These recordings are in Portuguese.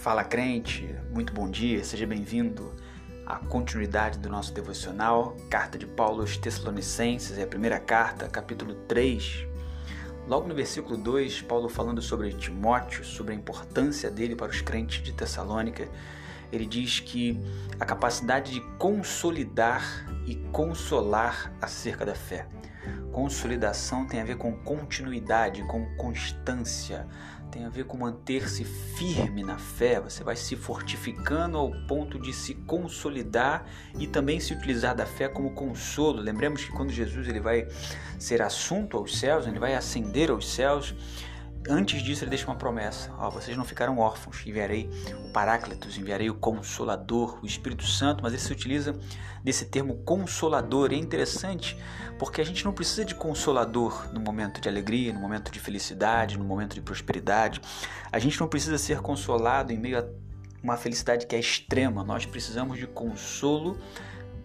Fala crente, muito bom dia, seja bem-vindo à continuidade do nosso devocional, Carta de Paulo aos Tessalonicenses, é a primeira carta, capítulo 3. Logo no versículo 2, Paulo falando sobre Timóteo, sobre a importância dele para os crentes de Tessalônica, ele diz que a capacidade de consolidar e consolar acerca da fé. Consolidação tem a ver com continuidade, com constância, tem a ver com manter-se firme na fé. Você vai se fortificando ao ponto de se consolidar e também se utilizar da fé como consolo. Lembremos que quando Jesus ele vai ser assunto aos céus, ele vai ascender aos céus, Antes disso, ele deixa uma promessa: vocês não ficaram órfãos, enviarei o Paráclitos, enviarei o Consolador, o Espírito Santo, mas ele se utiliza desse termo consolador. É interessante porque a gente não precisa de consolador no momento de alegria, no momento de felicidade, no momento de prosperidade. A gente não precisa ser consolado em meio a uma felicidade que é extrema. Nós precisamos de consolo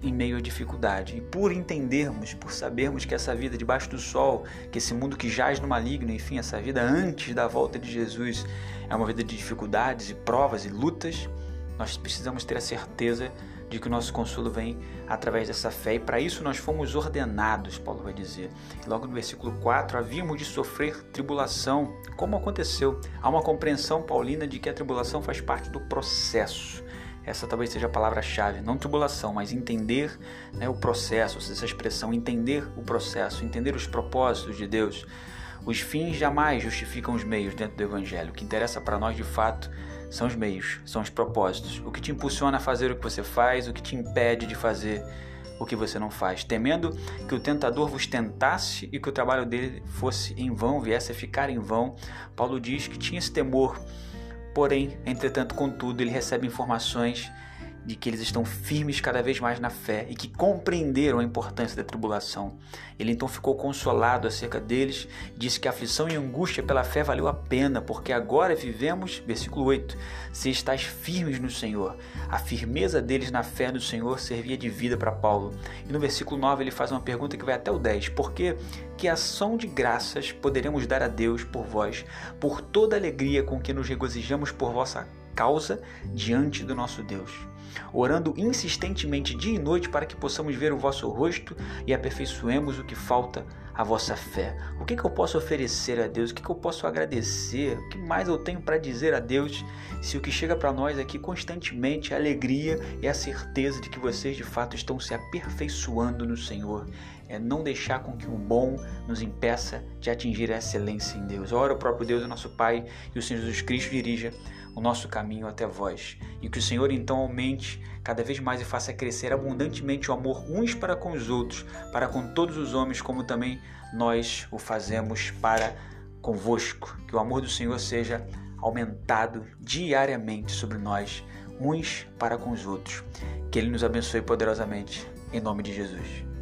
em meio à dificuldade. E por entendermos, por sabermos que essa vida debaixo do sol, que esse mundo que jaz no maligno, enfim, essa vida antes da volta de Jesus é uma vida de dificuldades e provas e lutas, nós precisamos ter a certeza de que o nosso consolo vem através dessa fé. E para isso nós fomos ordenados, Paulo vai dizer. Logo no versículo 4, havíamos de sofrer tribulação, como aconteceu. Há uma compreensão paulina de que a tribulação faz parte do processo. Essa talvez seja a palavra-chave, não tribulação, mas entender né, o processo, essa expressão, entender o processo, entender os propósitos de Deus. Os fins jamais justificam os meios dentro do Evangelho. O que interessa para nós de fato são os meios, são os propósitos. O que te impulsiona a fazer o que você faz, o que te impede de fazer o que você não faz, temendo que o tentador vos tentasse e que o trabalho dele fosse em vão, viesse a ficar em vão. Paulo diz que tinha esse temor Porém, entretanto, contudo, ele recebe informações de que eles estão firmes cada vez mais na fé e que compreenderam a importância da tribulação. Ele então ficou consolado acerca deles, disse que a aflição e a angústia pela fé valeu a pena, porque agora vivemos, versículo 8, se estáis firmes no Senhor. A firmeza deles na fé no Senhor servia de vida para Paulo. E no versículo 9 ele faz uma pergunta que vai até o 10, porque que ação de graças poderemos dar a Deus por vós, por toda a alegria com que nos regozijamos por vossa causa diante do nosso Deus, orando insistentemente dia e noite para que possamos ver o vosso rosto e aperfeiçoemos o que falta à vossa fé. O que, que eu posso oferecer a Deus? O que, que eu posso agradecer? O que mais eu tenho para dizer a Deus se o que chega para nós aqui constantemente é a alegria e a certeza de que vocês de fato estão se aperfeiçoando no Senhor? É não deixar com que o bom nos impeça de atingir a excelência em Deus. Ora, o próprio Deus, o nosso Pai e o Senhor Jesus Cristo dirija o nosso caminho até vós. E que o Senhor então aumente cada vez mais e faça crescer abundantemente o amor uns para com os outros, para com todos os homens, como também nós o fazemos para convosco. Que o amor do Senhor seja aumentado diariamente sobre nós, uns para com os outros. Que Ele nos abençoe poderosamente, em nome de Jesus.